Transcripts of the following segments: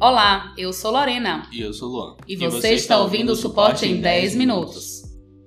Olá, eu sou Lorena. E eu sou Luan. E você, e você está ouvindo o Suporte em 10 minutos.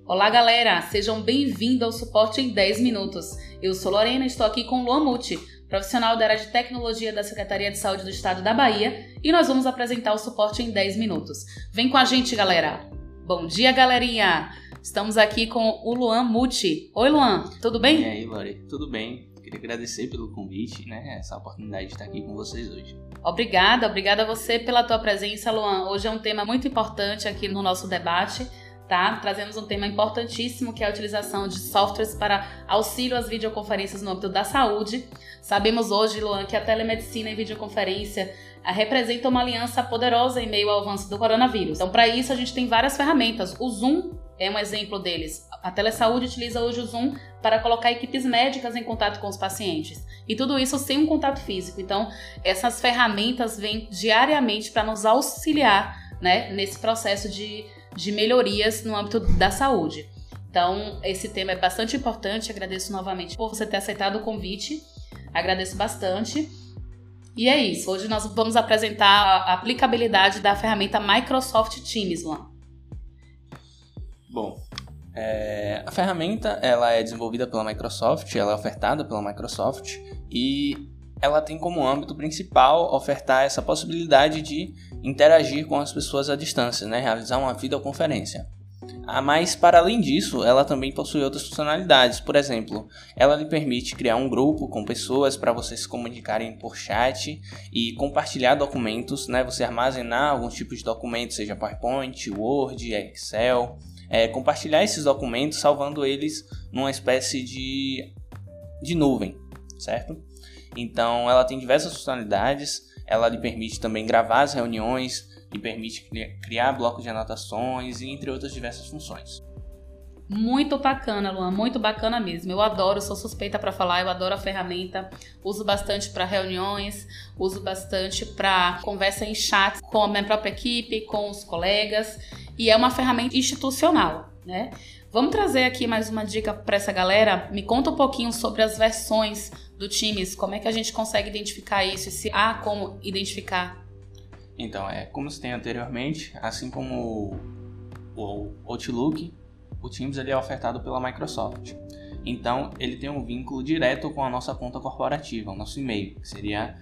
Olá, galera! Sejam bem-vindos ao Suporte em 10 minutos. Eu sou Lorena e estou aqui com Luan Muti, profissional da área de tecnologia da Secretaria de Saúde do Estado da Bahia, e nós vamos apresentar o Suporte em 10 minutos. Vem com a gente, galera! Bom dia, galerinha! Estamos aqui com o Luan Muti. Oi, Luan, tudo bem? E aí, Lore, tudo bem? Agradecer pelo convite, né? Essa oportunidade de estar aqui com vocês hoje. Obrigada, obrigada a você pela tua presença, Luan. Hoje é um tema muito importante aqui no nosso debate. Tá? Trazemos um tema importantíssimo que é a utilização de softwares para auxílio às videoconferências no âmbito da saúde. Sabemos hoje, Luan, que a telemedicina e videoconferência eh, representa uma aliança poderosa em meio ao avanço do coronavírus. Então, para isso, a gente tem várias ferramentas. O Zoom é um exemplo deles. A telesaúde utiliza hoje o Zoom para colocar equipes médicas em contato com os pacientes. E tudo isso sem um contato físico. Então, essas ferramentas vêm diariamente para nos auxiliar né, nesse processo de, de melhorias no âmbito da saúde. Então, esse tema é bastante importante. Agradeço novamente por você ter aceitado o convite. Agradeço bastante. E é isso. Hoje nós vamos apresentar a aplicabilidade da ferramenta Microsoft Teams, Luan. Bom, é, a ferramenta ela é desenvolvida pela Microsoft, ela é ofertada pela Microsoft e ela tem como âmbito principal ofertar essa possibilidade de interagir com as pessoas à distância, né? realizar uma videoconferência. Ah, mas, para além disso, ela também possui outras funcionalidades. Por exemplo, ela lhe permite criar um grupo com pessoas para vocês se comunicarem por chat e compartilhar documentos, né? Você armazenar alguns tipos de documentos, seja PowerPoint, Word, Excel, é, compartilhar esses documentos, salvando eles numa espécie de, de nuvem, certo? Então, ela tem diversas funcionalidades. Ela lhe permite também gravar as reuniões, lhe permite criar blocos de anotações e entre outras diversas funções. Muito bacana, Luan, muito bacana mesmo. Eu adoro, sou suspeita para falar, eu adoro a ferramenta. Uso bastante para reuniões, uso bastante para conversa em chat com a minha própria equipe, com os colegas e é uma ferramenta institucional, né? Vamos trazer aqui mais uma dica para essa galera. Me conta um pouquinho sobre as versões do Teams, como é que a gente consegue identificar isso e se há como identificar. Então, é como se tem anteriormente, assim como o Outlook, o Teams ele é ofertado pela Microsoft. Então, ele tem um vínculo direto com a nossa conta corporativa, o nosso e-mail, que seria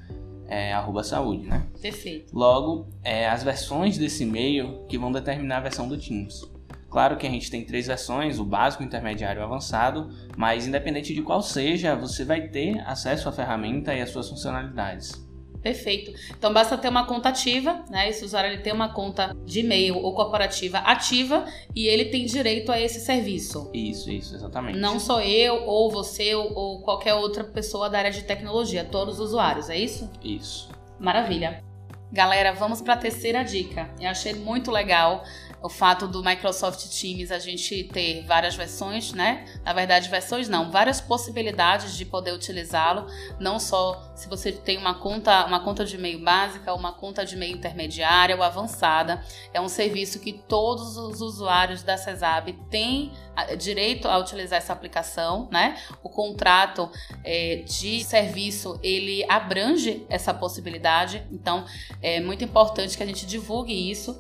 é, arroba saúde, né? Perfeito. Logo, é, as versões desse e-mail que vão determinar a versão do Teams. Claro que a gente tem três versões, o básico, o intermediário e o avançado, mas independente de qual seja, você vai ter acesso à ferramenta e às suas funcionalidades. Perfeito. Então basta ter uma conta ativa, né? Esse usuário ele tem uma conta de e-mail ou corporativa ativa e ele tem direito a esse serviço. Isso, isso, exatamente. Não sou eu ou você ou qualquer outra pessoa da área de tecnologia, todos os usuários, é isso? Isso. Maravilha. Galera, vamos para a terceira dica. Eu achei muito legal o fato do Microsoft Teams a gente ter várias versões, né? Na verdade, versões não, várias possibilidades de poder utilizá-lo, não só se você tem uma conta, uma conta de e-mail básica, uma conta de e-mail intermediária ou avançada. É um serviço que todos os usuários da CESAB têm direito a utilizar essa aplicação, né? O contrato é, de serviço ele abrange essa possibilidade, então é muito importante que a gente divulgue isso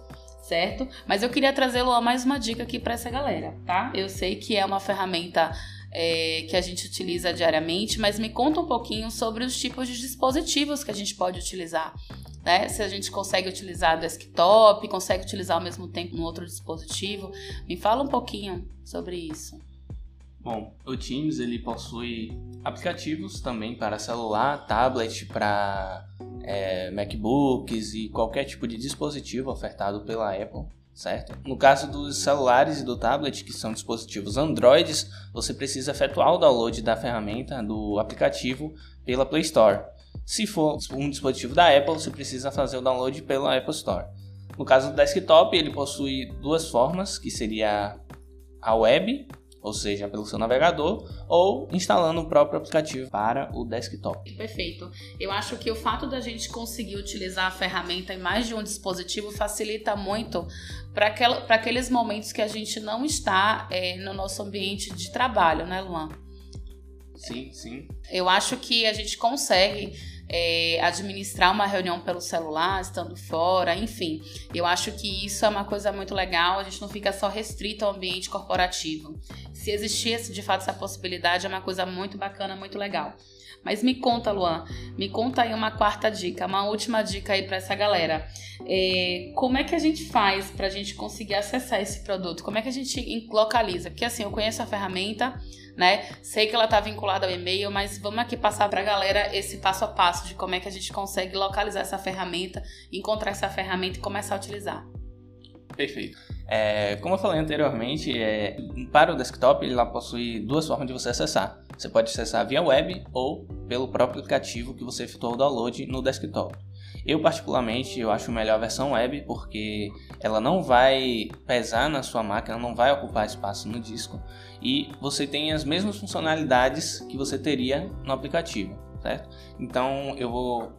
certo? Mas eu queria trazê-lo a mais uma dica aqui para essa galera, tá? Eu sei que é uma ferramenta é, que a gente utiliza diariamente, mas me conta um pouquinho sobre os tipos de dispositivos que a gente pode utilizar. Né? Se a gente consegue utilizar desktop, consegue utilizar ao mesmo tempo no outro dispositivo. Me fala um pouquinho sobre isso. Bom, o Teams ele possui aplicativos também para celular, tablet, para é, MacBooks e qualquer tipo de dispositivo ofertado pela Apple, certo? No caso dos celulares e do tablet, que são dispositivos Androids, você precisa efetuar o download da ferramenta, do aplicativo, pela Play Store. Se for um dispositivo da Apple, você precisa fazer o download pela Apple Store. No caso do desktop, ele possui duas formas, que seria a web ou seja, pelo seu navegador, ou instalando o próprio aplicativo para o desktop. Perfeito. Eu acho que o fato da gente conseguir utilizar a ferramenta em mais de um dispositivo facilita muito para aqueles momentos que a gente não está é, no nosso ambiente de trabalho, né, Luan? Sim, sim. Eu acho que a gente consegue é, administrar uma reunião pelo celular, estando fora, enfim. Eu acho que isso é uma coisa muito legal, a gente não fica só restrito ao ambiente corporativo. Se existisse de fato essa possibilidade, é uma coisa muito bacana, muito legal. Mas me conta, Luan, me conta aí uma quarta dica, uma última dica aí para essa galera. É, como é que a gente faz para a gente conseguir acessar esse produto? Como é que a gente localiza? Porque assim, eu conheço a ferramenta, né? Sei que ela está vinculada ao e-mail, mas vamos aqui passar para a galera esse passo a passo de como é que a gente consegue localizar essa ferramenta, encontrar essa ferramenta e começar a utilizar. Perfeito. É, como eu falei anteriormente, é, para o desktop ele lá possui duas formas de você acessar. Você pode acessar via web ou pelo próprio aplicativo que você efetuou o download no desktop. Eu particularmente eu acho melhor a versão web porque ela não vai pesar na sua máquina, não vai ocupar espaço no disco e você tem as mesmas funcionalidades que você teria no aplicativo, certo? Então eu vou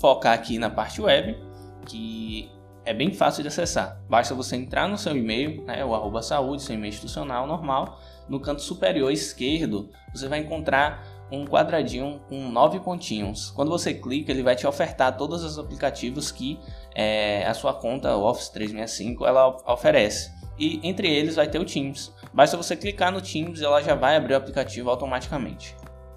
focar aqui na parte web que é bem fácil de acessar. Basta você entrar no seu e-mail, né, o arroba saúde, seu e-mail institucional normal. No canto superior esquerdo, você vai encontrar um quadradinho com nove pontinhos. Quando você clica, ele vai te ofertar todos os aplicativos que é, a sua conta Office 365 ela oferece. E entre eles vai ter o Teams. Basta você clicar no Teams, ela já vai abrir o aplicativo automaticamente.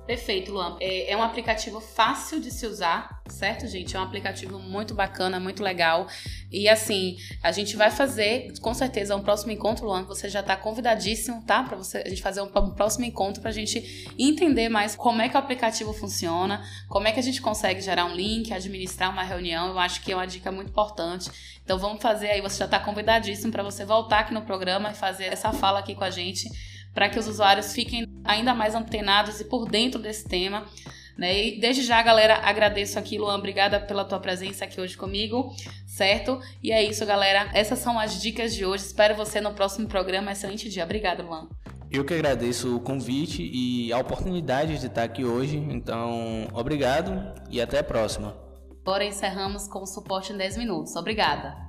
Perfeito, Luan. É, é, um aplicativo fácil de se usar, certo, gente? É um aplicativo muito bacana, muito legal. E assim, a gente vai fazer, com certeza, um próximo encontro, Luan. Você já está convidadíssimo, tá? Para você a gente fazer um, um próximo encontro para a gente entender mais como é que o aplicativo funciona, como é que a gente consegue gerar um link, administrar uma reunião. Eu acho que é uma dica muito importante. Então vamos fazer aí, você já está convidadíssimo para você voltar aqui no programa e fazer essa fala aqui com a gente para que os usuários fiquem ainda mais antenados e por dentro desse tema. Né? E desde já, galera, agradeço aqui, Luan, obrigada pela tua presença aqui hoje comigo, certo? E é isso, galera. Essas são as dicas de hoje. Espero você no próximo programa. Excelente dia. Obrigada, Luan. Eu que agradeço o convite e a oportunidade de estar aqui hoje. Então, obrigado e até a próxima. Agora encerramos com o suporte em 10 minutos. Obrigada.